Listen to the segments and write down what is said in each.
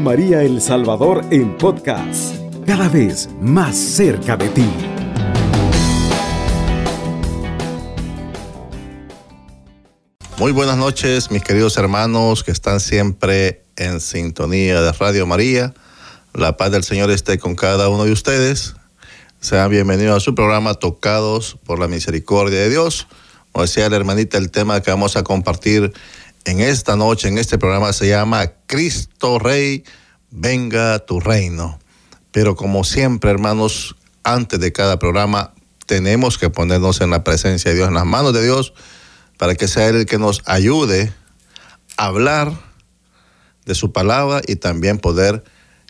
María El Salvador en podcast, cada vez más cerca de ti. Muy buenas noches, mis queridos hermanos que están siempre en sintonía de Radio María. La paz del Señor esté con cada uno de ustedes. Sean bienvenidos a su programa Tocados por la Misericordia de Dios. Como decía la hermanita, el tema que vamos a compartir en esta noche, en este programa, se llama Cristo Rey, venga tu reino. Pero como siempre, hermanos, antes de cada programa, tenemos que ponernos en la presencia de Dios, en las manos de Dios, para que sea Él el que nos ayude a hablar de su palabra y también poder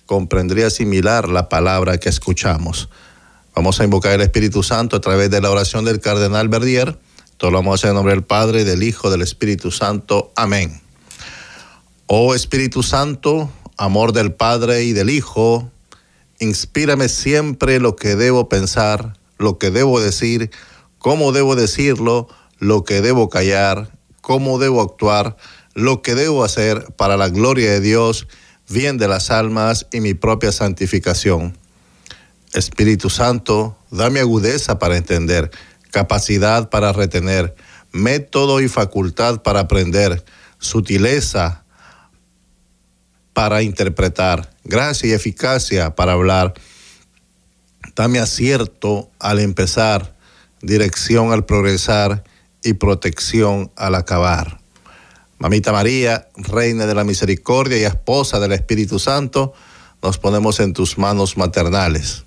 comprender y asimilar la palabra que escuchamos. Vamos a invocar el Espíritu Santo a través de la oración del Cardenal Verdier. Todo lo vamos a hacer en nombre del Padre, del Hijo, del Espíritu Santo. Amén. Oh Espíritu Santo, amor del Padre y del Hijo, inspírame siempre lo que debo pensar, lo que debo decir, cómo debo decirlo, lo que debo callar, cómo debo actuar, lo que debo hacer para la gloria de Dios, bien de las almas y mi propia santificación. Espíritu Santo, dame agudeza para entender, capacidad para retener, método y facultad para aprender, sutileza para interpretar, gracia y eficacia para hablar. Dame acierto al empezar, dirección al progresar y protección al acabar. Mamita María, Reina de la Misericordia y esposa del Espíritu Santo, nos ponemos en tus manos maternales.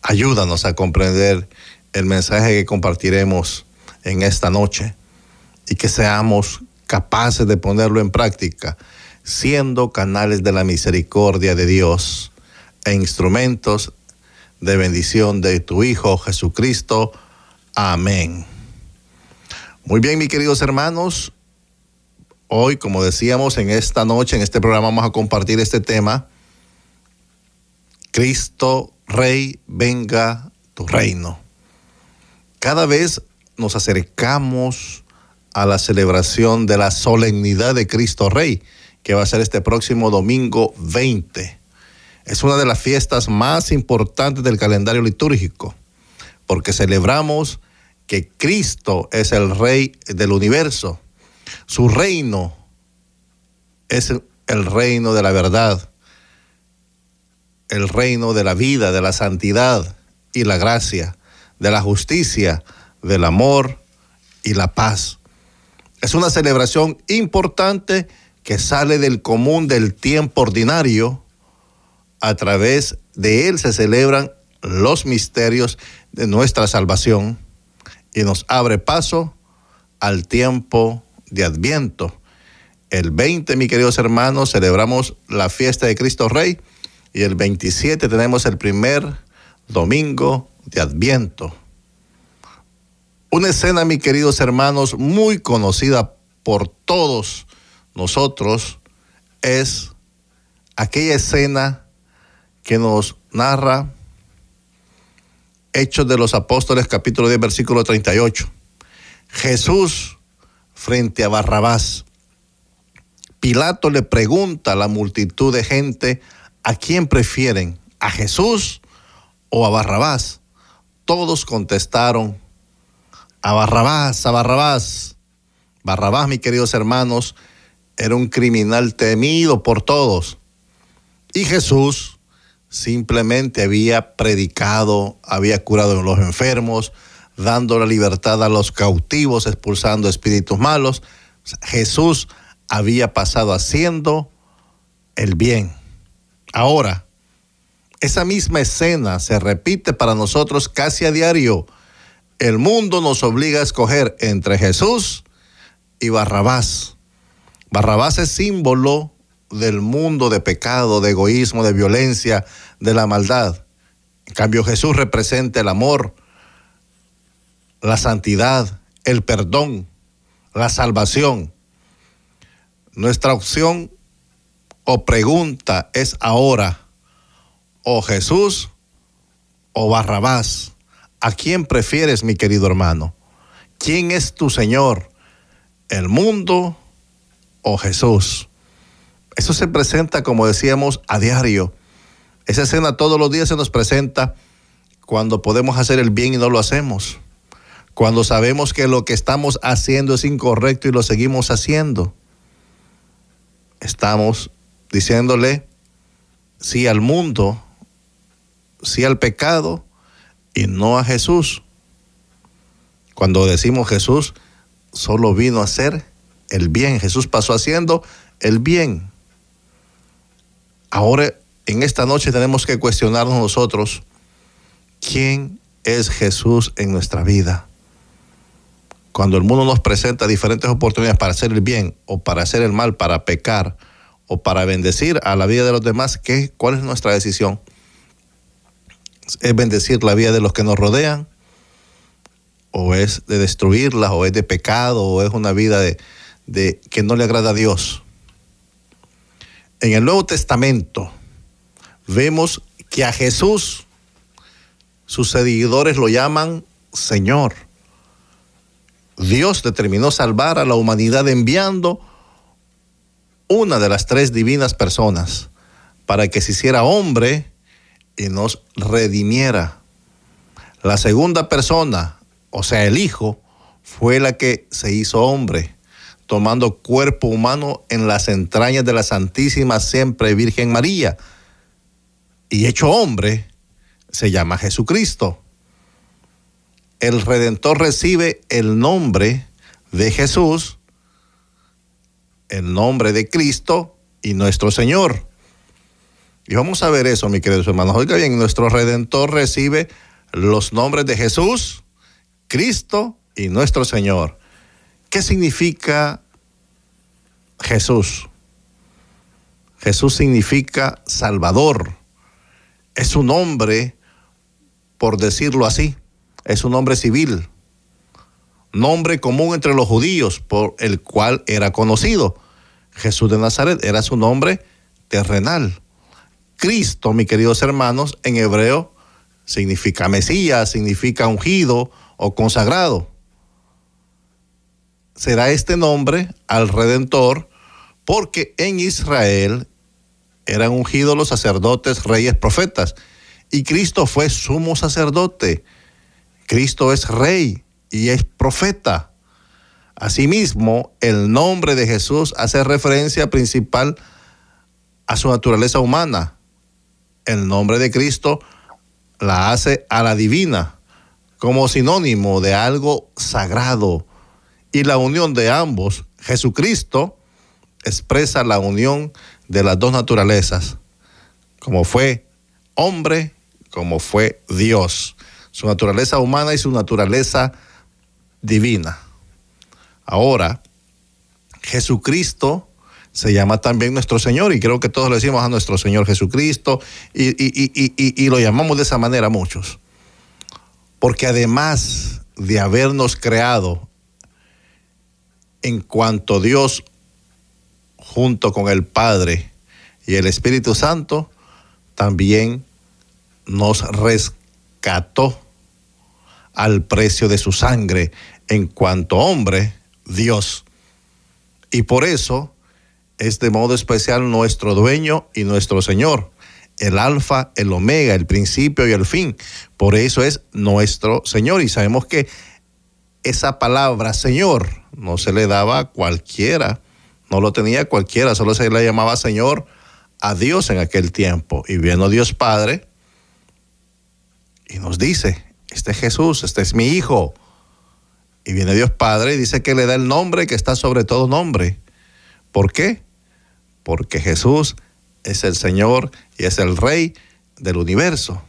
Ayúdanos a comprender el mensaje que compartiremos en esta noche y que seamos capaces de ponerlo en práctica, siendo canales de la misericordia de Dios e instrumentos de bendición de tu Hijo Jesucristo. Amén. Muy bien, mis queridos hermanos, hoy, como decíamos, en esta noche, en este programa vamos a compartir este tema, Cristo Rey, venga tu reino. Cada vez nos acercamos a la celebración de la solemnidad de Cristo Rey, que va a ser este próximo domingo 20. Es una de las fiestas más importantes del calendario litúrgico, porque celebramos que Cristo es el Rey del universo. Su reino es el reino de la verdad, el reino de la vida, de la santidad y la gracia, de la justicia, del amor y la paz. Es una celebración importante que sale del común del tiempo ordinario. A través de él se celebran los misterios de nuestra salvación y nos abre paso al tiempo de Adviento. El 20, mis queridos hermanos, celebramos la fiesta de Cristo Rey y el 27 tenemos el primer domingo de Adviento. Una escena, mis queridos hermanos, muy conocida por todos nosotros, es aquella escena que nos narra Hechos de los Apóstoles, capítulo 10, versículo 38. Jesús frente a Barrabás. Pilato le pregunta a la multitud de gente ¿a quién prefieren? ¿A Jesús o a Barrabás? Todos contestaron, a Barrabás, a Barrabás. Barrabás, mis queridos hermanos, era un criminal temido por todos. Y Jesús simplemente había predicado, había curado a los enfermos, dando la libertad a los cautivos, expulsando espíritus malos. Jesús había pasado haciendo el bien. Ahora, esa misma escena se repite para nosotros casi a diario. El mundo nos obliga a escoger entre Jesús y Barrabás. Barrabás es símbolo del mundo de pecado, de egoísmo, de violencia, de la maldad. En cambio, Jesús representa el amor, la santidad, el perdón, la salvación. Nuestra opción o pregunta es ahora, o Jesús o Barrabás. ¿A quién prefieres, mi querido hermano? ¿Quién es tu Señor? ¿El mundo o Jesús? Eso se presenta, como decíamos, a diario. Esa escena todos los días se nos presenta cuando podemos hacer el bien y no lo hacemos. Cuando sabemos que lo que estamos haciendo es incorrecto y lo seguimos haciendo. Estamos diciéndole sí al mundo, sí al pecado y no a Jesús. Cuando decimos Jesús solo vino a hacer el bien, Jesús pasó haciendo el bien. Ahora, en esta noche tenemos que cuestionarnos nosotros, ¿quién es Jesús en nuestra vida? Cuando el mundo nos presenta diferentes oportunidades para hacer el bien o para hacer el mal, para pecar o para bendecir a la vida de los demás, ¿qué, ¿cuál es nuestra decisión? ¿Es bendecir la vida de los que nos rodean? ¿O es de destruirla? ¿O es de pecado? ¿O es una vida de, de que no le agrada a Dios? En el Nuevo Testamento vemos que a Jesús sus seguidores lo llaman Señor. Dios determinó salvar a la humanidad enviando una de las tres divinas personas para que se hiciera hombre y nos redimiera. La segunda persona, o sea, el Hijo, fue la que se hizo hombre, tomando cuerpo humano en las entrañas de la Santísima Siempre Virgen María. Y hecho hombre, se llama Jesucristo. El Redentor recibe el nombre de Jesús, el nombre de Cristo y nuestro Señor. Y vamos a ver eso, mi queridos hermanos. Oiga bien, nuestro Redentor recibe los nombres de Jesús, Cristo y nuestro Señor. ¿Qué significa Jesús? Jesús significa Salvador. Es un nombre, por decirlo así, es un nombre civil, nombre común entre los judíos por el cual era conocido. Jesús de Nazaret era su nombre terrenal. Cristo, mis queridos hermanos, en hebreo significa Mesías, significa ungido o consagrado. Será este nombre al Redentor porque en Israel eran ungidos los sacerdotes, reyes, profetas. Y Cristo fue sumo sacerdote. Cristo es rey y es profeta. Asimismo, el nombre de Jesús hace referencia principal a su naturaleza humana. El nombre de Cristo la hace a la divina como sinónimo de algo sagrado. Y la unión de ambos, Jesucristo, expresa la unión de las dos naturalezas, como fue hombre, como fue Dios, su naturaleza humana y su naturaleza divina. Ahora, Jesucristo se llama también nuestro Señor y creo que todos le decimos a nuestro Señor Jesucristo y, y, lo llamamos de esa manera muchos. Porque además de habernos creado en cuanto Dios junto con el Padre y el Espíritu Santo, también nos rescató al precio de su sangre en cuanto hombre, Dios. Y por eso es de modo especial nuestro dueño y nuestro Señor, el alfa, el omega, el principio y el fin. Por eso es nuestro Señor. Y sabemos que esa palabra Señor no se le daba a cualquiera no lo tenía cualquiera, solo se le llamaba Señor a Dios en aquel tiempo. Y vino Dios Padre y nos dice, este es Jesús, este es mi Hijo. Y viene Dios Padre y dice que le da el nombre que está sobre todo nombre. ¿Por qué? Porque Jesús es el Señor y es el Rey del universo.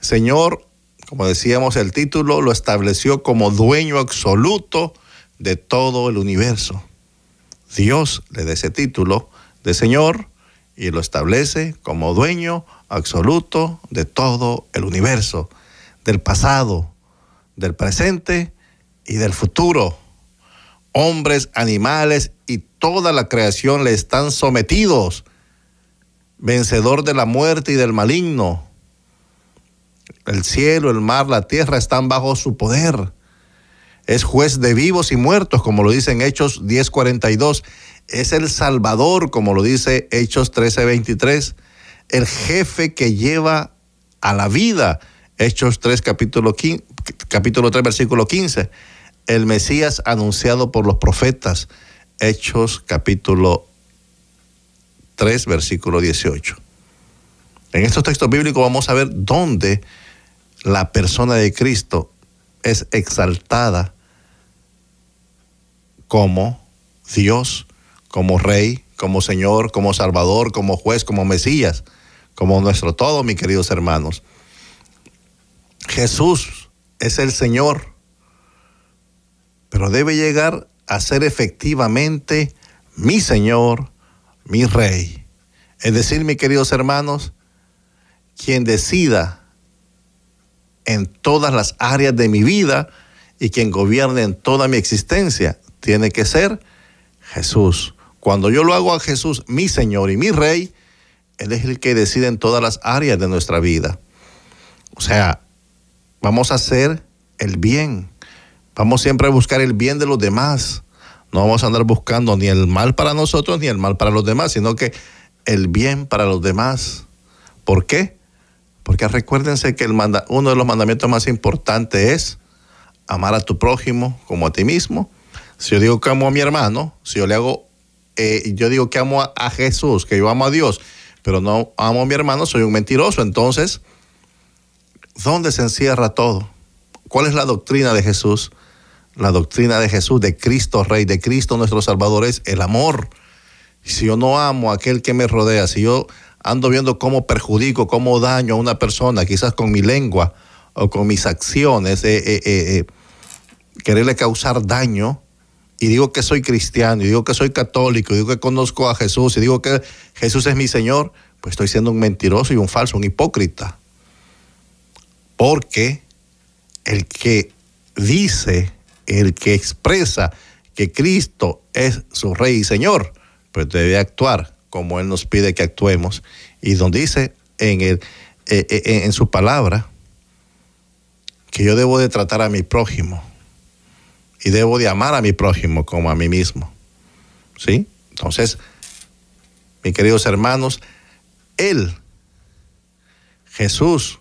Señor, como decíamos, el título lo estableció como dueño absoluto de todo el universo. Dios le da ese título de Señor y lo establece como dueño absoluto de todo el universo, del pasado, del presente y del futuro. Hombres, animales y toda la creación le están sometidos, vencedor de la muerte y del maligno. El cielo, el mar, la tierra están bajo su poder. Es juez de vivos y muertos, como lo dicen Hechos 10:42. es el Salvador, como lo dice Hechos 13:23, el jefe que lleva a la vida, Hechos 3, capítulo, 15, capítulo 3, versículo 15, el Mesías anunciado por los profetas, Hechos capítulo 3, versículo 18. En estos textos bíblicos vamos a ver dónde la persona de Cristo es exaltada como Dios, como Rey, como Señor, como Salvador, como juez, como Mesías, como nuestro todo, mis queridos hermanos. Jesús es el Señor, pero debe llegar a ser efectivamente mi Señor, mi Rey. Es decir, mis queridos hermanos, quien decida en todas las áreas de mi vida y quien gobierne en toda mi existencia, tiene que ser Jesús. Cuando yo lo hago a Jesús, mi Señor y mi Rey, Él es el que decide en todas las áreas de nuestra vida. O sea, vamos a hacer el bien. Vamos siempre a buscar el bien de los demás. No vamos a andar buscando ni el mal para nosotros ni el mal para los demás, sino que el bien para los demás. ¿Por qué? Porque recuérdense que el manda, uno de los mandamientos más importantes es amar a tu prójimo como a ti mismo. Si yo digo que amo a mi hermano, si yo le hago, eh, yo digo que amo a, a Jesús, que yo amo a Dios, pero no amo a mi hermano, soy un mentiroso. Entonces, ¿dónde se encierra todo? ¿Cuál es la doctrina de Jesús? La doctrina de Jesús, de Cristo Rey, de Cristo nuestro Salvador, es el amor. Si yo no amo a aquel que me rodea, si yo ando viendo cómo perjudico, cómo daño a una persona, quizás con mi lengua o con mis acciones, eh, eh, eh, quererle causar daño, y digo que soy cristiano, y digo que soy católico, y digo que conozco a Jesús, y digo que Jesús es mi Señor, pues estoy siendo un mentiroso y un falso, un hipócrita. Porque el que dice, el que expresa que Cristo es su Rey y Señor, pues debe actuar como Él nos pide que actuemos. Y donde dice en, el, eh, eh, en su palabra que yo debo de tratar a mi prójimo y debo de amar a mi prójimo como a mí mismo. ¿Sí? Entonces, mis queridos hermanos, Él, Jesús,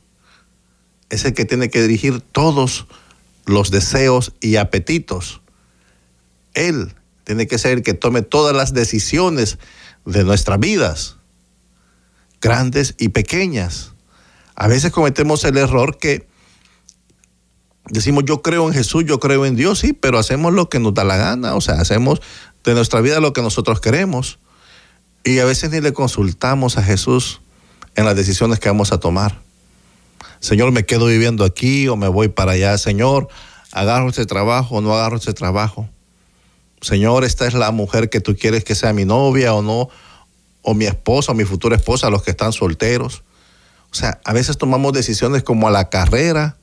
es el que tiene que dirigir todos los deseos y apetitos. Él tiene que ser el que tome todas las decisiones de nuestras vidas, grandes y pequeñas. A veces cometemos el error que decimos yo creo en Jesús, yo creo en Dios, sí, pero hacemos lo que nos da la gana, o sea, hacemos de nuestra vida lo que nosotros queremos. Y a veces ni le consultamos a Jesús en las decisiones que vamos a tomar. Señor, me quedo viviendo aquí o me voy para allá. Señor, agarro este trabajo o no agarro este trabajo. Señor, esta es la mujer que tú quieres que sea mi novia o no, o mi esposa o mi futura esposa, los que están solteros. O sea, a veces tomamos decisiones como a la carrera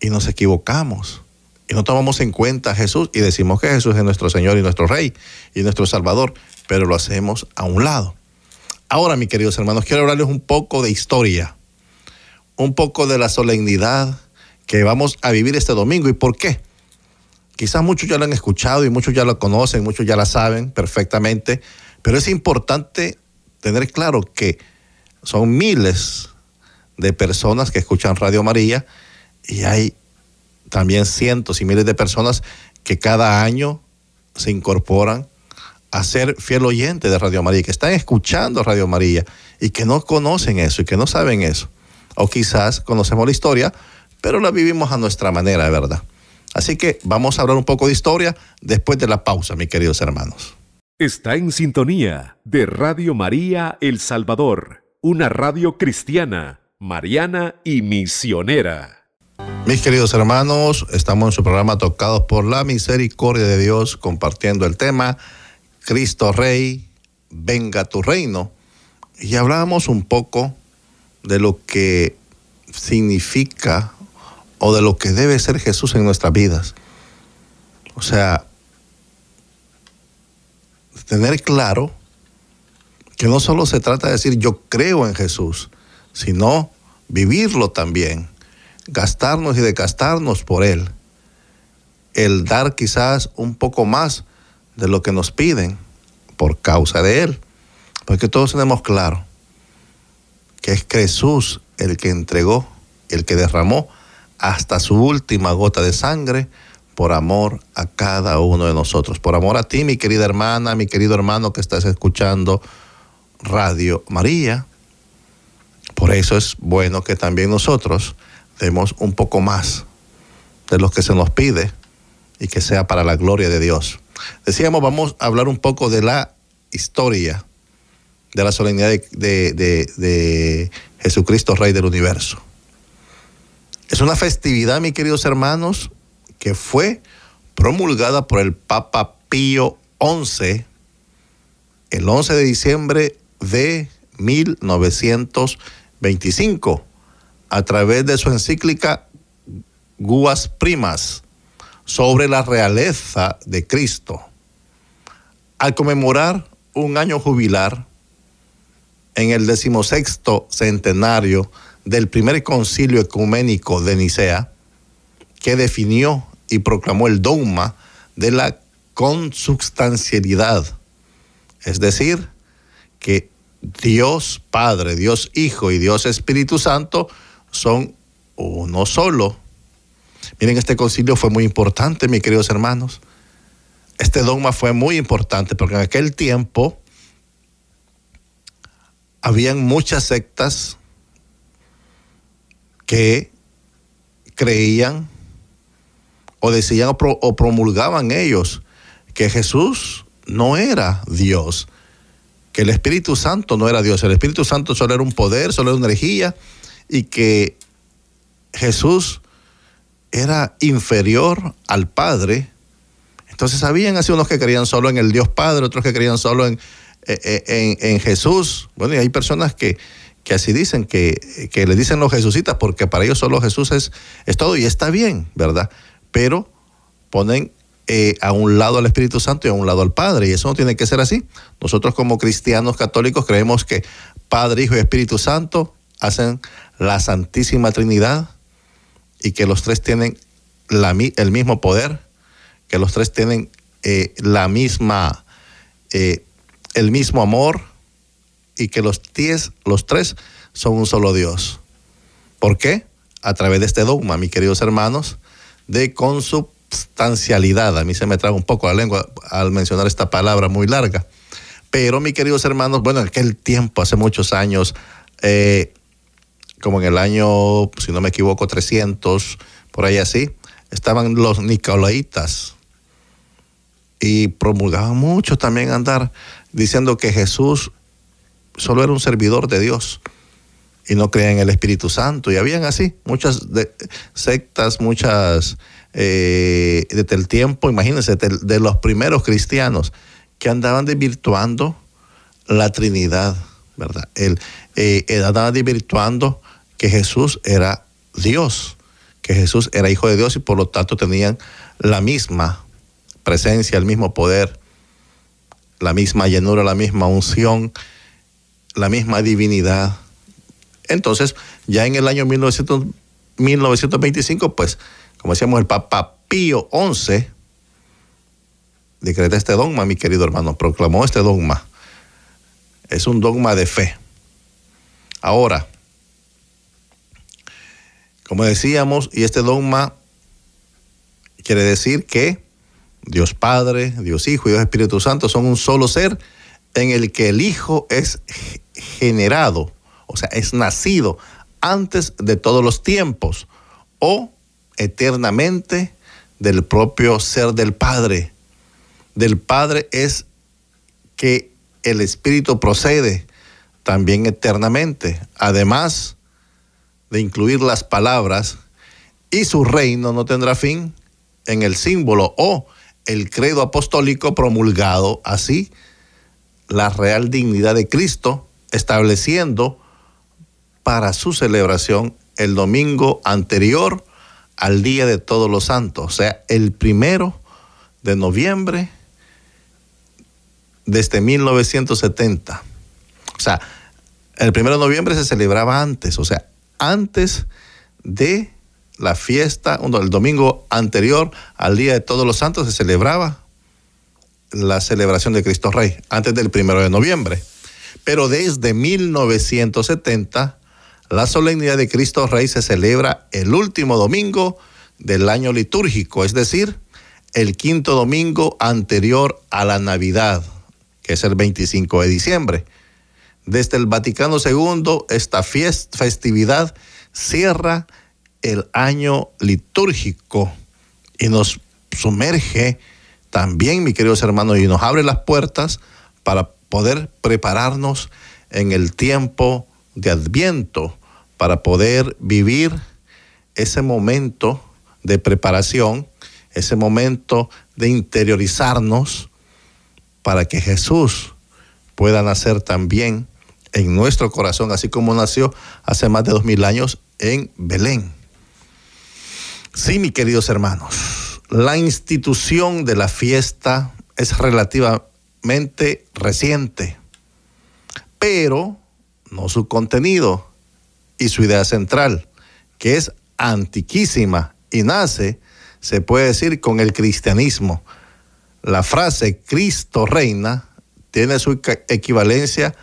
y nos equivocamos. Y no tomamos en cuenta a Jesús y decimos que Jesús es nuestro Señor y nuestro Rey y nuestro Salvador, pero lo hacemos a un lado. Ahora, mis queridos hermanos, quiero hablarles un poco de historia un poco de la solemnidad que vamos a vivir este domingo. ¿Y por qué? Quizás muchos ya lo han escuchado y muchos ya lo conocen, muchos ya la saben perfectamente, pero es importante tener claro que son miles de personas que escuchan Radio María y hay también cientos y miles de personas que cada año se incorporan a ser fiel oyente de Radio María, que están escuchando Radio María y que no conocen eso y que no saben eso o quizás conocemos la historia, pero la vivimos a nuestra manera, ¿verdad? Así que vamos a hablar un poco de historia después de la pausa, mis queridos hermanos. Está en sintonía de Radio María El Salvador, una radio cristiana, mariana y misionera. Mis queridos hermanos, estamos en su programa Tocados por la Misericordia de Dios, compartiendo el tema Cristo Rey, venga tu reino. Y hablábamos un poco de lo que significa o de lo que debe ser Jesús en nuestras vidas. O sea, tener claro que no solo se trata de decir yo creo en Jesús, sino vivirlo también, gastarnos y desgastarnos por Él, el dar quizás un poco más de lo que nos piden por causa de Él. Porque todos tenemos claro que es Jesús el que entregó, el que derramó hasta su última gota de sangre por amor a cada uno de nosotros. Por amor a ti, mi querida hermana, mi querido hermano que estás escuchando Radio María. Por eso es bueno que también nosotros demos un poco más de lo que se nos pide y que sea para la gloria de Dios. Decíamos, vamos a hablar un poco de la historia de la solemnidad de, de Jesucristo, Rey del Universo. Es una festividad, mis queridos hermanos, que fue promulgada por el Papa Pío XI el 11 de diciembre de 1925 a través de su encíclica Guas Primas sobre la realeza de Cristo. Al conmemorar un año jubilar en el decimosexto centenario del primer concilio ecuménico de Nicea, que definió y proclamó el dogma de la consubstancialidad, es decir, que Dios Padre, Dios Hijo y Dios Espíritu Santo son uno solo. Miren, este concilio fue muy importante, mis queridos hermanos. Este dogma fue muy importante porque en aquel tiempo habían muchas sectas que creían o decían o, promulgaban ellos que Jesús no era Dios, que el Espíritu Santo no era Dios, el Espíritu Santo solo era un poder, solo era una energía y que Jesús era inferior al Padre. Entonces habían así unos que creían solo en el Dios Padre, otros que creían solo en, eh, eh, en, Jesús. Bueno, y hay personas que, que así dicen, que, que, le dicen los jesucitas, porque para ellos solo Jesús es, es todo y está bien, ¿verdad? Pero ponen eh, a un lado al Espíritu Santo y a un lado al Padre, y eso no tiene que ser así. Nosotros como cristianos católicos creemos que Padre, Hijo y Espíritu Santo hacen la Santísima Trinidad y que los tres tienen la, el mismo poder, que los tres tienen la misma, el mismo amor y que los, diez, los tres son un solo Dios. ¿Por qué? A través de este dogma, mis queridos hermanos, de consubstancialidad. A mí se me traga un poco la lengua al mencionar esta palabra muy larga. Pero, mis queridos hermanos, bueno, en aquel tiempo, hace muchos años, eh, como en el año, si no me equivoco, 300, por ahí así, estaban los nicolaitas y promulgaban mucho también andar diciendo que Jesús solo era un servidor de Dios y no creían en el Espíritu Santo. Y habían así muchas sectas, muchas eh, desde el tiempo, imagínense, de, los primeros cristianos que andaban desvirtuando la Trinidad, ¿verdad? El, eh, andaban desvirtuando que Jesús era Dios, que Jesús era hijo de Dios y por lo tanto tenían la misma presencia, el mismo poder, la misma llenura, la misma unción, la misma divinidad. Entonces, ya en el año 1925, pues, como decíamos, el Papa Pío XI decreta este dogma, mi querido hermano, proclamó este dogma. Es un dogma de fe. Ahora, como decíamos, y este dogma quiere decir que Dios Padre, Dios Hijo y Dios Espíritu Santo son un solo ser en el que el Hijo es generado, o sea, es nacido antes de todos los tiempos o eternamente del propio ser del Padre. Del Padre es que el Espíritu procede también eternamente. Además, de incluir las palabras y su reino no tendrá fin en el símbolo o el credo apostólico promulgado así la real dignidad de Cristo, estableciendo para su celebración el domingo anterior al Día de Todos los Santos, o sea, el primero de noviembre desde 1970. O sea, el primero de noviembre se celebraba antes, o sea, antes de la fiesta, el domingo anterior al Día de Todos los Santos se celebraba la celebración de Cristo Rey, antes del primero de noviembre. Pero desde 1970, la solemnidad de Cristo Rey se celebra el último domingo del año litúrgico, es decir, el quinto domingo anterior a la Navidad, que es el 25 de diciembre. Desde el Vaticano II, esta festividad cierra el año litúrgico y nos sumerge también, mis queridos hermanos, y nos abre las puertas para poder prepararnos en el tiempo de Adviento, para poder vivir ese momento de preparación, ese momento de interiorizarnos para que Jesús pueda nacer también en nuestro corazón, así como nació hace más de dos mil años en Belén. Sí, mis queridos hermanos, la institución de la fiesta es relativamente reciente, pero no su contenido y su idea central, que es antiquísima y nace, se puede decir, con el cristianismo. La frase Cristo reina tiene su equivalencia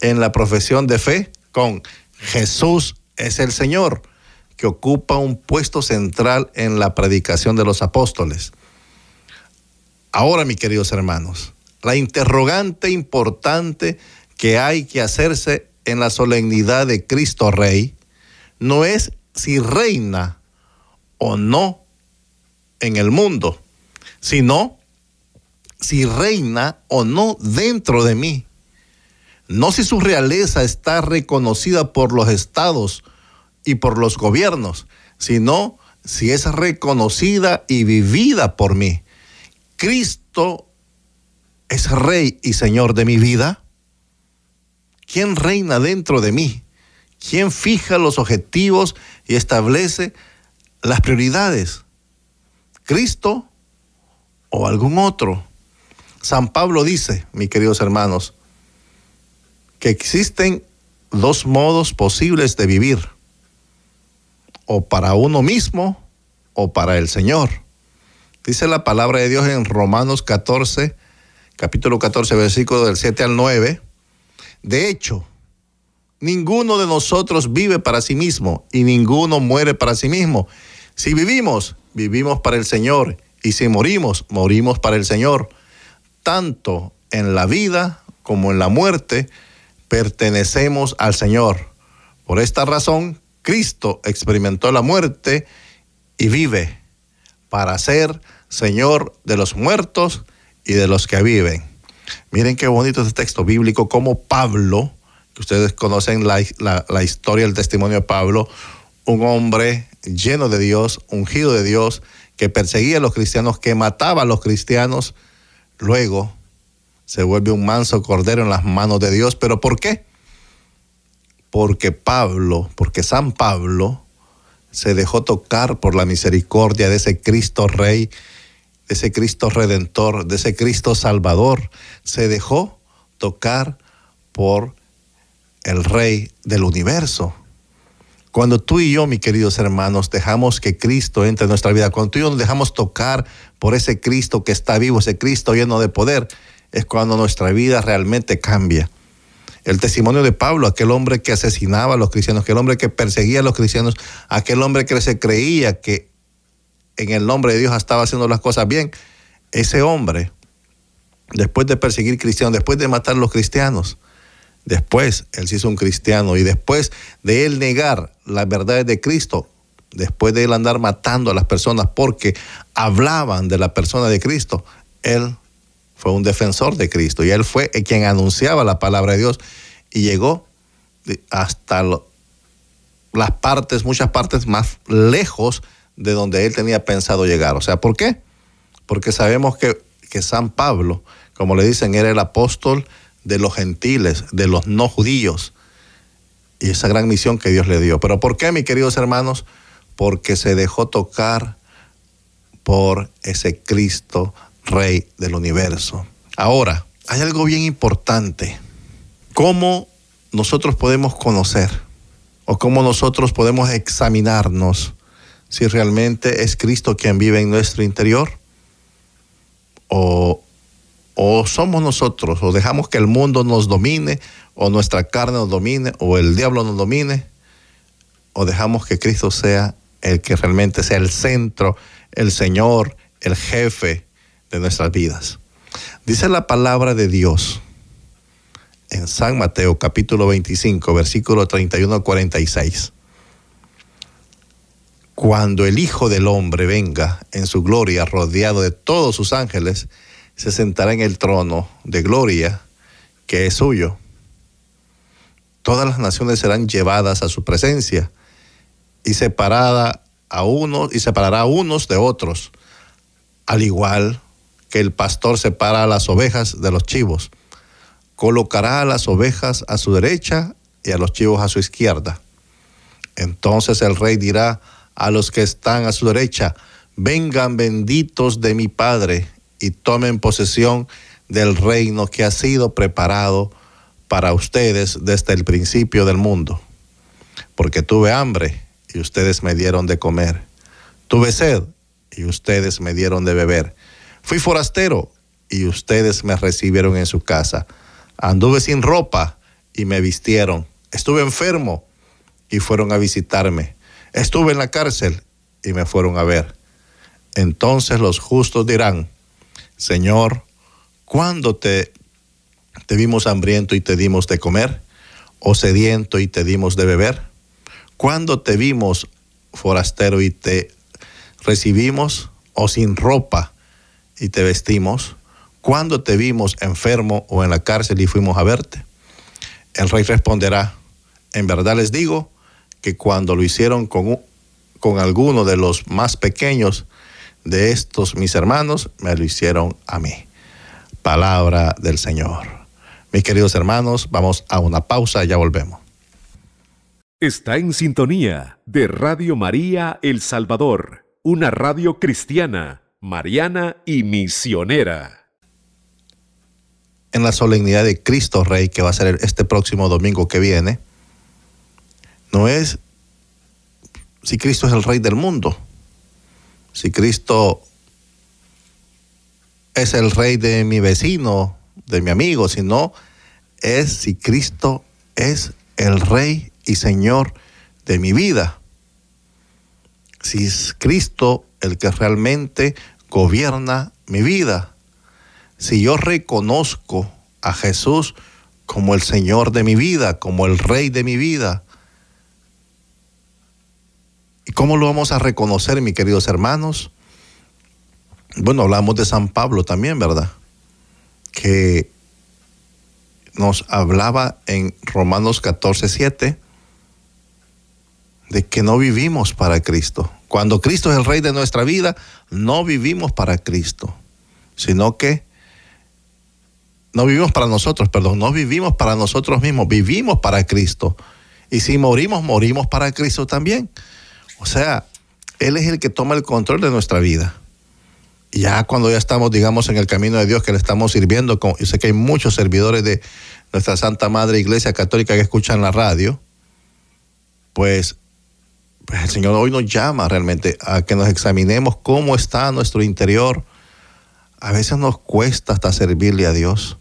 en la profesión de fe con Jesús es el Señor, que ocupa un puesto central en la predicación de los apóstoles. Ahora, mis queridos hermanos, la interrogante importante que hay que hacerse en la solemnidad de Cristo Rey no es si reina o no en el mundo, sino si reina o no dentro de mí. No si su realeza está reconocida por los estados y por los gobiernos, sino si es reconocida y vivida por mí. Cristo es rey y señor de mi vida. ¿Quién reina dentro de mí? ¿Quién fija los objetivos y establece las prioridades? ¿Cristo o algún otro? San Pablo dice, mis queridos hermanos, que existen dos modos posibles de vivir, o para uno mismo o para el Señor. Dice la palabra de Dios en Romanos 14, capítulo 14, versículo del 7 al 9. De hecho, ninguno de nosotros vive para sí mismo y ninguno muere para sí mismo. Si vivimos, vivimos para el Señor y si morimos, morimos para el Señor. Tanto en la vida como en la muerte, pertenecemos al Señor. Por esta razón, Cristo experimentó la muerte y vive para ser Señor de los muertos y de los que viven. Miren qué bonito este texto bíblico, como Pablo, que ustedes conocen la, la historia, el testimonio de Pablo, un hombre lleno de Dios, ungido de Dios, que perseguía a los cristianos, que mataba a los cristianos, luego se vuelve un manso cordero en las manos de Dios. ¿Pero por qué? Porque Pablo, porque San Pablo se dejó tocar por la misericordia de ese Cristo Rey, de ese Cristo Redentor, de ese Cristo Salvador. Se dejó tocar por el Rey del universo. Cuando tú y yo, mis queridos hermanos, dejamos que Cristo entre en nuestra vida, cuando tú y yo nos dejamos tocar por ese Cristo que está vivo, ese Cristo lleno de poder, es cuando nuestra vida realmente cambia. El testimonio de Pablo, aquel hombre que asesinaba a los cristianos, aquel hombre que perseguía a los cristianos, aquel hombre que se creía que en el nombre de Dios estaba haciendo las cosas bien, ese hombre, después de perseguir cristianos, después de matar a los cristianos, después él se hizo un cristiano y después de él negar las verdades de Cristo, después de él andar matando a las personas porque hablaban de la persona de Cristo, él fue un defensor de Cristo y él fue quien anunciaba la palabra de Dios y llegó hasta las partes, muchas partes más lejos de donde él tenía pensado llegar. O sea, ¿por qué? Porque sabemos que, que San Pablo, como le dicen, era el apóstol de los gentiles, de los no judíos, y esa gran misión que Dios le dio. Pero ¿por qué, mis queridos hermanos? Porque se dejó tocar por ese Cristo Rey del universo. Ahora, hay algo bien importante. ¿Cómo nosotros podemos conocer o cómo nosotros podemos examinarnos si realmente es Cristo quien vive en nuestro interior o o somos nosotros, o dejamos que el mundo nos domine, o nuestra carne nos domine, o el diablo nos domine, o dejamos que Cristo sea el que realmente sea el centro, el Señor, el jefe de nuestras vidas. Dice la palabra de Dios en San Mateo capítulo 25, versículo 31 al 46. Cuando el Hijo del Hombre venga en su gloria rodeado de todos sus ángeles, se sentará en el trono de gloria que es suyo. Todas las naciones serán llevadas a su presencia y separada a unos y separará a unos de otros, al igual que el pastor separa a las ovejas de los chivos. Colocará a las ovejas a su derecha y a los chivos a su izquierda. Entonces el rey dirá a los que están a su derecha, vengan benditos de mi Padre y tomen posesión del reino que ha sido preparado para ustedes desde el principio del mundo. Porque tuve hambre y ustedes me dieron de comer. Tuve sed y ustedes me dieron de beber. Fui forastero y ustedes me recibieron en su casa. Anduve sin ropa y me vistieron. Estuve enfermo y fueron a visitarme. Estuve en la cárcel y me fueron a ver. Entonces los justos dirán, Señor, ¿cuándo te, te vimos hambriento y te dimos de comer? ¿O sediento y te dimos de beber? ¿Cuándo te vimos forastero y te recibimos? ¿O sin ropa y te vestimos? ¿Cuándo te vimos enfermo o en la cárcel y fuimos a verte? El rey responderá, en verdad les digo que cuando lo hicieron con, con alguno de los más pequeños, de estos mis hermanos me lo hicieron a mí. Palabra del Señor. Mis queridos hermanos, vamos a una pausa y ya volvemos. Está en sintonía de Radio María El Salvador, una radio cristiana, mariana y misionera. En la solemnidad de Cristo Rey, que va a ser este próximo domingo que viene, no es si Cristo es el Rey del mundo, si Cristo es el rey de mi vecino, de mi amigo, sino es si Cristo es el rey y señor de mi vida. Si es Cristo el que realmente gobierna mi vida. Si yo reconozco a Jesús como el Señor de mi vida, como el Rey de mi vida, ¿Y cómo lo vamos a reconocer, mis queridos hermanos? Bueno, hablamos de San Pablo también, ¿verdad? Que nos hablaba en Romanos 14, 7 de que no vivimos para Cristo. Cuando Cristo es el Rey de nuestra vida, no vivimos para Cristo, sino que no vivimos para nosotros, perdón, no vivimos para nosotros mismos, vivimos para Cristo. Y si morimos, morimos para Cristo también. O sea, Él es el que toma el control de nuestra vida. Ya cuando ya estamos, digamos, en el camino de Dios, que le estamos sirviendo, con, yo sé que hay muchos servidores de nuestra Santa Madre Iglesia Católica que escuchan la radio, pues, pues el Señor hoy nos llama realmente a que nos examinemos cómo está nuestro interior. A veces nos cuesta hasta servirle a Dios.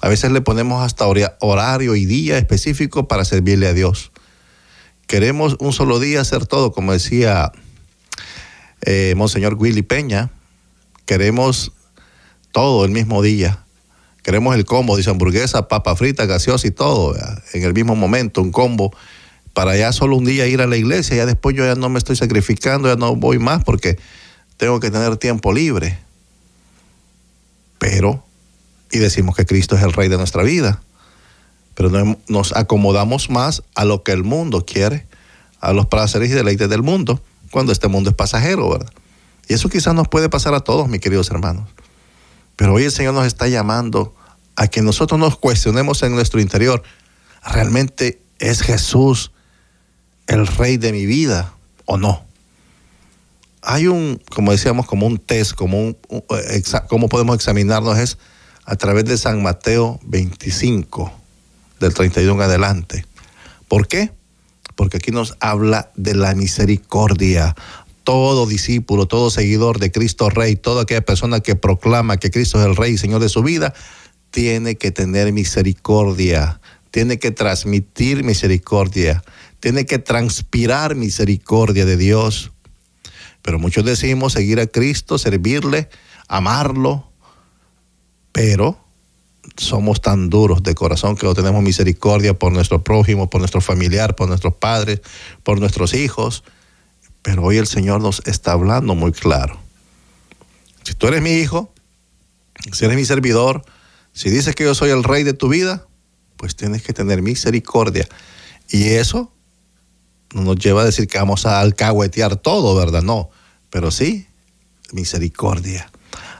A veces le ponemos hasta horario y día específico para servirle a Dios. Queremos un solo día hacer todo, como decía eh, Monseñor Willy Peña. Queremos todo el mismo día. Queremos el combo, dice hamburguesa, papa frita, gaseosa y todo, en el mismo momento, un combo. Para ya solo un día ir a la iglesia, ya después yo ya no me estoy sacrificando, ya no voy más porque tengo que tener tiempo libre. Pero, y decimos que Cristo es el rey de nuestra vida pero nos acomodamos más a lo que el mundo quiere, a los placeres y deleites del mundo, cuando este mundo es pasajero, ¿verdad? Y eso quizás nos puede pasar a todos, mis queridos hermanos. Pero hoy el Señor nos está llamando a que nosotros nos cuestionemos en nuestro interior, ¿realmente es Jesús el rey de mi vida o no? Hay un, como decíamos, como un test, como un, cómo podemos examinarnos es a través de San Mateo 25 del 31 en adelante. ¿Por qué? Porque aquí nos habla de la misericordia. todo discípulo, todo seguidor de Cristo Rey, toda aquella persona que proclama que Cristo es el Rey y Señor de su vida, tiene que tener misericordia, tiene que transmitir misericordia, tiene que transpirar misericordia de Dios. Pero muchos decimos seguir a Cristo, servirle, amarlo, pero somos tan duros de corazón que no tenemos misericordia por nuestro prójimo, por nuestro familiar, por nuestros padres, por nuestros hijos. Pero hoy el Señor nos está hablando muy claro. Si tú eres mi hijo, si eres mi servidor, si dices que yo soy el rey de tu vida, pues tienes que tener misericordia. Y eso no nos lleva a decir que vamos a alcahuetear todo, ¿verdad? No, pero sí, misericordia.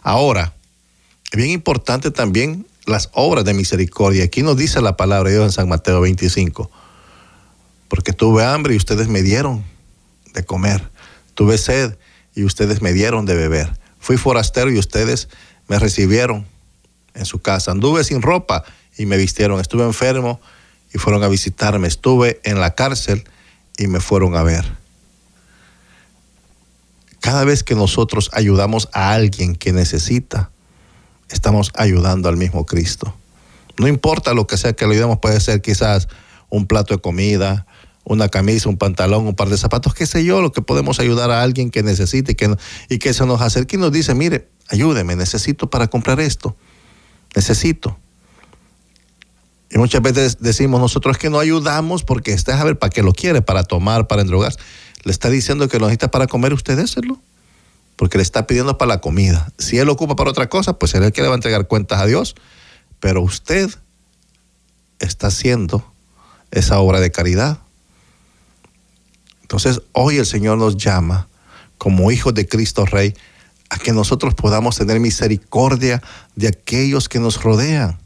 Ahora, es bien importante también las obras de misericordia. Aquí nos dice la palabra de Dios en San Mateo 25. Porque tuve hambre y ustedes me dieron de comer. Tuve sed y ustedes me dieron de beber. Fui forastero y ustedes me recibieron en su casa. Anduve sin ropa y me vistieron. Estuve enfermo y fueron a visitarme. Estuve en la cárcel y me fueron a ver. Cada vez que nosotros ayudamos a alguien que necesita, estamos ayudando al mismo Cristo. No importa lo que sea que le ayudemos, puede ser quizás un plato de comida, una camisa, un pantalón, un par de zapatos, qué sé yo, lo que podemos ayudar a alguien que necesite y que, y que se nos acerque y nos dice, mire, ayúdeme, necesito para comprar esto, necesito. Y muchas veces decimos nosotros que no ayudamos porque está a ver para qué lo quiere, para tomar, para endrogar. Le está diciendo que lo necesita para comer, usted déselo porque le está pidiendo para la comida. Si él lo ocupa para otra cosa, pues es el que le va a entregar cuentas a Dios. Pero usted está haciendo esa obra de caridad. Entonces, hoy el Señor nos llama como hijos de Cristo Rey a que nosotros podamos tener misericordia de aquellos que nos rodean.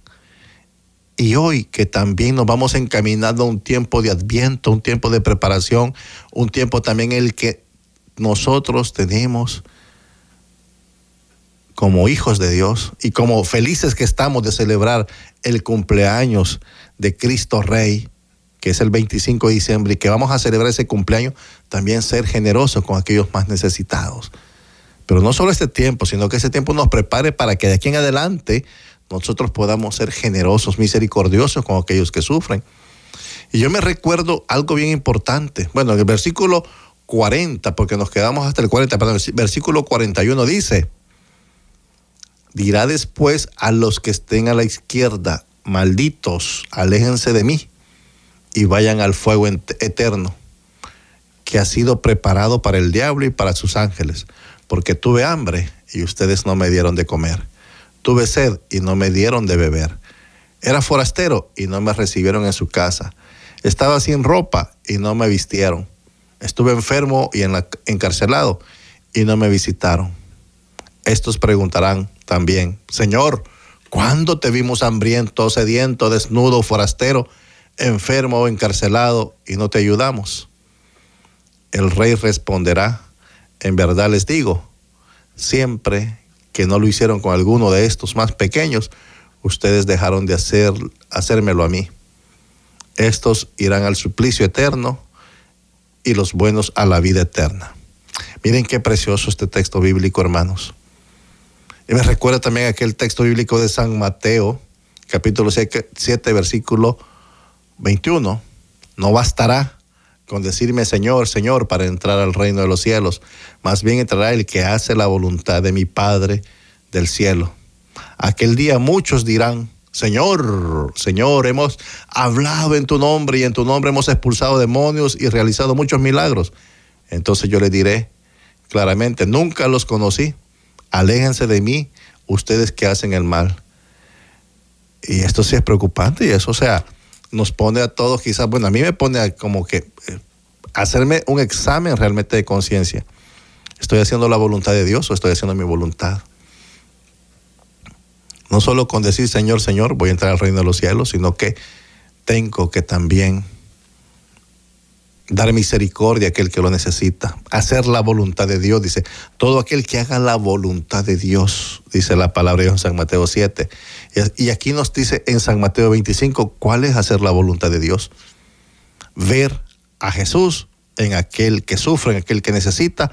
Y hoy que también nos vamos encaminando a un tiempo de adviento, un tiempo de preparación, un tiempo también en el que nosotros tenemos como hijos de Dios y como felices que estamos de celebrar el cumpleaños de Cristo Rey, que es el 25 de diciembre, y que vamos a celebrar ese cumpleaños, también ser generosos con aquellos más necesitados. Pero no solo este tiempo, sino que ese tiempo nos prepare para que de aquí en adelante nosotros podamos ser generosos, misericordiosos con aquellos que sufren. Y yo me recuerdo algo bien importante. Bueno, en el versículo 40, porque nos quedamos hasta el 40, perdón, el versículo 41 dice, dirá después a los que estén a la izquierda, malditos, aléjense de mí y vayan al fuego eterno, que ha sido preparado para el diablo y para sus ángeles, porque tuve hambre y ustedes no me dieron de comer, tuve sed y no me dieron de beber, era forastero y no me recibieron en su casa, estaba sin ropa y no me vistieron, estuve enfermo y encarcelado y no me visitaron. Estos preguntarán, también, Señor, ¿cuándo te vimos hambriento, sediento, desnudo, forastero, enfermo o encarcelado y no te ayudamos? El rey responderá, en verdad les digo, siempre que no lo hicieron con alguno de estos más pequeños, ustedes dejaron de hacer, hacérmelo a mí. Estos irán al suplicio eterno y los buenos a la vida eterna. Miren qué precioso este texto bíblico, hermanos. Y me recuerda también aquel texto bíblico de San Mateo, capítulo 7, versículo 21. No bastará con decirme Señor, Señor, para entrar al reino de los cielos. Más bien entrará el que hace la voluntad de mi Padre del cielo. Aquel día muchos dirán, Señor, Señor, hemos hablado en tu nombre y en tu nombre hemos expulsado demonios y realizado muchos milagros. Entonces yo le diré claramente, nunca los conocí aléjense de mí, ustedes que hacen el mal. Y esto sí es preocupante y eso, o sea, nos pone a todos quizás, bueno, a mí me pone como que eh, hacerme un examen realmente de conciencia. ¿Estoy haciendo la voluntad de Dios o estoy haciendo mi voluntad? No solo con decir Señor, Señor, voy a entrar al reino de los cielos, sino que tengo que también dar misericordia a aquel que lo necesita, hacer la voluntad de Dios, dice, todo aquel que haga la voluntad de Dios, dice la palabra de Dios en San Mateo 7. Y aquí nos dice en San Mateo 25 cuál es hacer la voluntad de Dios. Ver a Jesús en aquel que sufre, en aquel que necesita,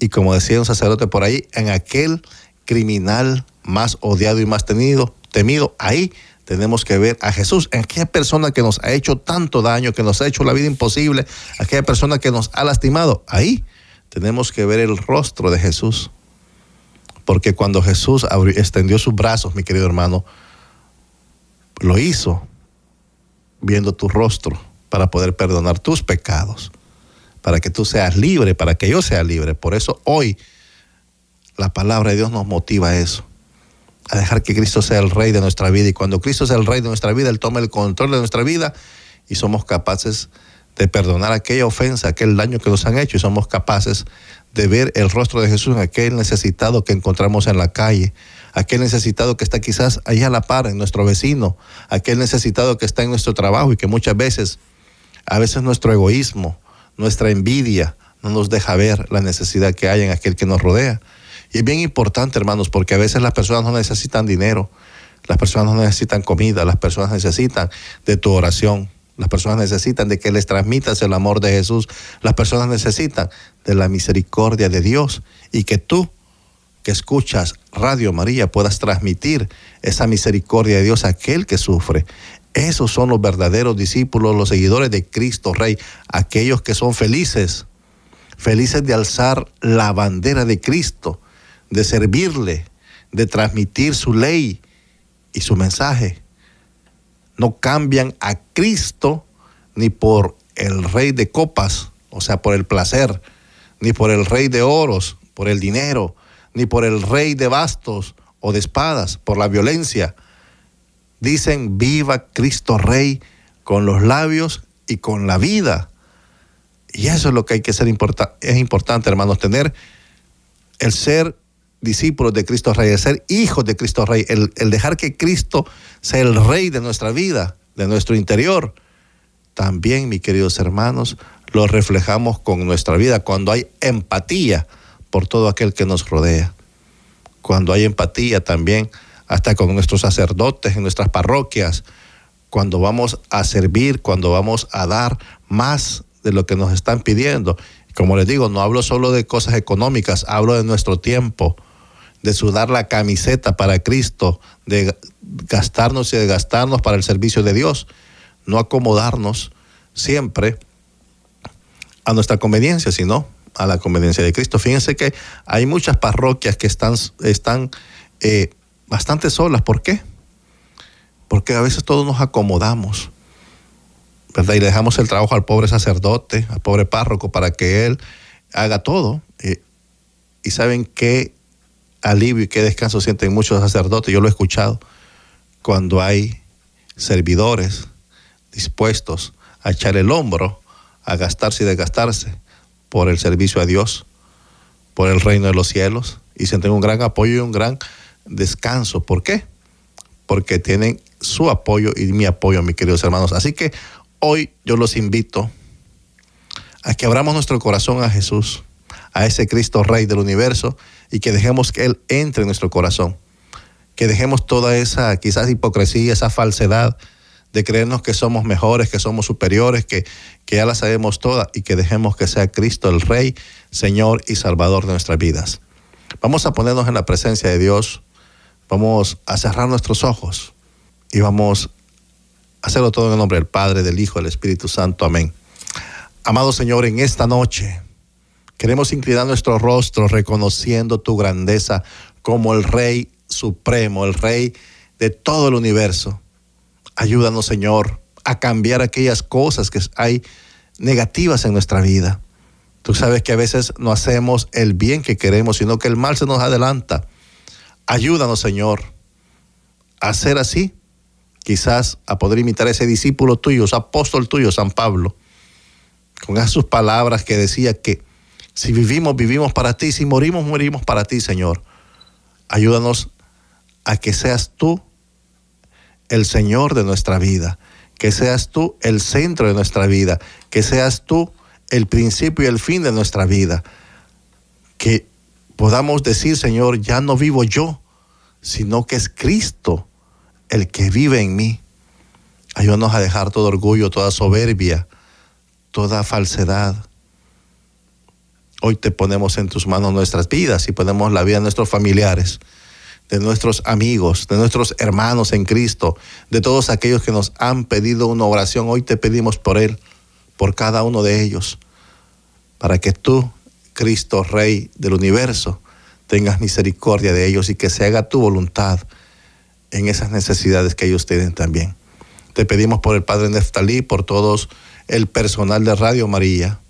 y como decía un sacerdote por ahí, en aquel criminal más odiado y más temido, temido, ahí tenemos que ver a Jesús, en aquella persona que nos ha hecho tanto daño, que nos ha hecho la vida imposible, aquella persona que nos ha lastimado, ahí tenemos que ver el rostro de Jesús. Porque cuando Jesús extendió sus brazos, mi querido hermano, lo hizo viendo tu rostro para poder perdonar tus pecados, para que tú seas libre, para que yo sea libre. Por eso hoy la palabra de Dios nos motiva a eso, a dejar que Cristo sea el rey de nuestra vida. Y cuando Cristo sea el rey de nuestra vida, Él toma el control de nuestra vida y somos capaces de perdonar aquella ofensa, aquel daño que nos han hecho y somos capaces de ver el rostro de Jesús en aquel necesitado que encontramos en la calle, aquel necesitado que está quizás ahí a la par, en nuestro vecino, aquel necesitado que está en nuestro trabajo y que muchas veces, a veces nuestro egoísmo, nuestra envidia, no nos deja ver la necesidad que hay en aquel que nos rodea. Y es bien importante, hermanos, porque a veces las personas no necesitan dinero, las personas no necesitan comida, las personas necesitan de tu oración, las personas necesitan de que les transmitas el amor de Jesús, las personas necesitan de la misericordia de Dios y que tú que escuchas Radio María puedas transmitir esa misericordia de Dios a aquel que sufre. Esos son los verdaderos discípulos, los seguidores de Cristo Rey, aquellos que son felices, felices de alzar la bandera de Cristo, de servirle, de transmitir su ley y su mensaje. No cambian a Cristo ni por el rey de copas, o sea, por el placer, ni por el rey de oros, por el dinero, ni por el rey de bastos o de espadas, por la violencia. Dicen, viva Cristo Rey con los labios y con la vida. Y eso es lo que hay que ser importante, es importante, hermanos, tener el ser discípulos de Cristo Rey, el ser hijos de Cristo Rey, el, el dejar que Cristo sea el Rey de nuestra vida, de nuestro interior. También, mis queridos hermanos, lo reflejamos con nuestra vida cuando hay empatía por todo aquel que nos rodea. Cuando hay empatía también, hasta con nuestros sacerdotes en nuestras parroquias, cuando vamos a servir, cuando vamos a dar más de lo que nos están pidiendo. Como les digo, no hablo solo de cosas económicas, hablo de nuestro tiempo, de sudar la camiseta para Cristo, de gastarnos y de gastarnos para el servicio de Dios, no acomodarnos siempre a nuestra conveniencia, sino a la conveniencia de Cristo. Fíjense que hay muchas parroquias que están, están eh, bastante solas. ¿Por qué? Porque a veces todos nos acomodamos, ¿verdad? Y le dejamos el trabajo al pobre sacerdote, al pobre párroco, para que él haga todo. y saben qué alivio y qué descanso sienten muchos sacerdotes. Yo lo he escuchado cuando hay servidores dispuestos a echar el hombro, a gastarse y desgastarse por el servicio a Dios, por el reino de los cielos, y sienten un gran apoyo y un gran descanso. ¿Por qué? Porque tienen su apoyo y mi apoyo, mis queridos hermanos. Así que hoy yo los invito a que abramos nuestro corazón a Jesús, a ese Cristo Rey del universo, y que dejemos que Él entre en nuestro corazón. Que dejemos toda esa quizás hipocresía, esa falsedad de creernos que somos mejores, que somos superiores, que, que ya la sabemos toda y que dejemos que sea Cristo el Rey, Señor y Salvador de nuestras vidas. Vamos a ponernos en la presencia de Dios, vamos a cerrar nuestros ojos y vamos a hacerlo todo en el nombre del Padre, del Hijo, del Espíritu Santo. Amén. Amado Señor, en esta noche queremos inclinar nuestro rostro reconociendo tu grandeza como el Rey Supremo, el Rey de todo el universo. Ayúdanos, Señor, a cambiar aquellas cosas que hay negativas en nuestra vida. Tú sabes que a veces no hacemos el bien que queremos, sino que el mal se nos adelanta. Ayúdanos, Señor, a ser así. Quizás a poder imitar a ese discípulo tuyo, ese apóstol tuyo, San Pablo, con esas sus palabras que decía que si vivimos, vivimos para ti, si morimos, morimos para ti, Señor. Ayúdanos a que seas tú el Señor de nuestra vida, que seas tú el centro de nuestra vida, que seas tú el principio y el fin de nuestra vida, que podamos decir, Señor, ya no vivo yo, sino que es Cristo el que vive en mí. Ayúdanos a dejar todo orgullo, toda soberbia, toda falsedad. Hoy te ponemos en tus manos nuestras vidas y ponemos la vida de nuestros familiares, de nuestros amigos, de nuestros hermanos en Cristo, de todos aquellos que nos han pedido una oración. Hoy te pedimos por Él, por cada uno de ellos, para que tú, Cristo, Rey del universo, tengas misericordia de ellos y que se haga tu voluntad en esas necesidades que ellos tienen también. Te pedimos por el Padre Neftalí, por todos el personal de Radio María,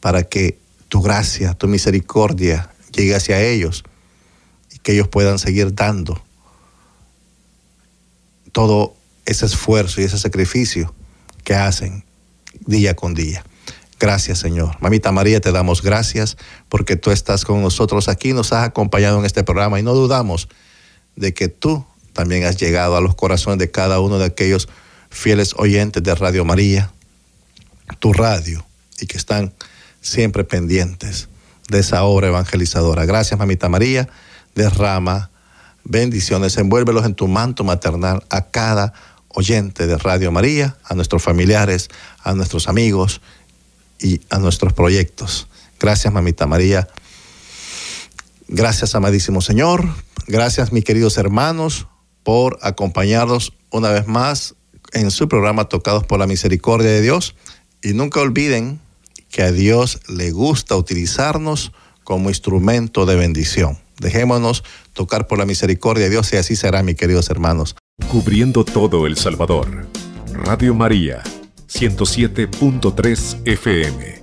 para que tu gracia, tu misericordia llegue hacia ellos y que ellos puedan seguir dando todo ese esfuerzo y ese sacrificio que hacen día con día. Gracias, Señor. Mamita María, te damos gracias porque tú estás con nosotros aquí, nos has acompañado en este programa y no dudamos de que tú también has llegado a los corazones de cada uno de aquellos fieles oyentes de Radio María, tu radio, y que están siempre pendientes de esa obra evangelizadora. Gracias, mamita María. Derrama bendiciones, envuélvelos en tu manto maternal a cada oyente de Radio María, a nuestros familiares, a nuestros amigos y a nuestros proyectos. Gracias, mamita María. Gracias, amadísimo Señor. Gracias, mis queridos hermanos, por acompañarnos una vez más en su programa Tocados por la Misericordia de Dios. Y nunca olviden que a Dios le gusta utilizarnos como instrumento de bendición. Dejémonos tocar por la misericordia de Dios y así será, mis queridos hermanos. Cubriendo todo El Salvador. Radio María, 107.3 FM.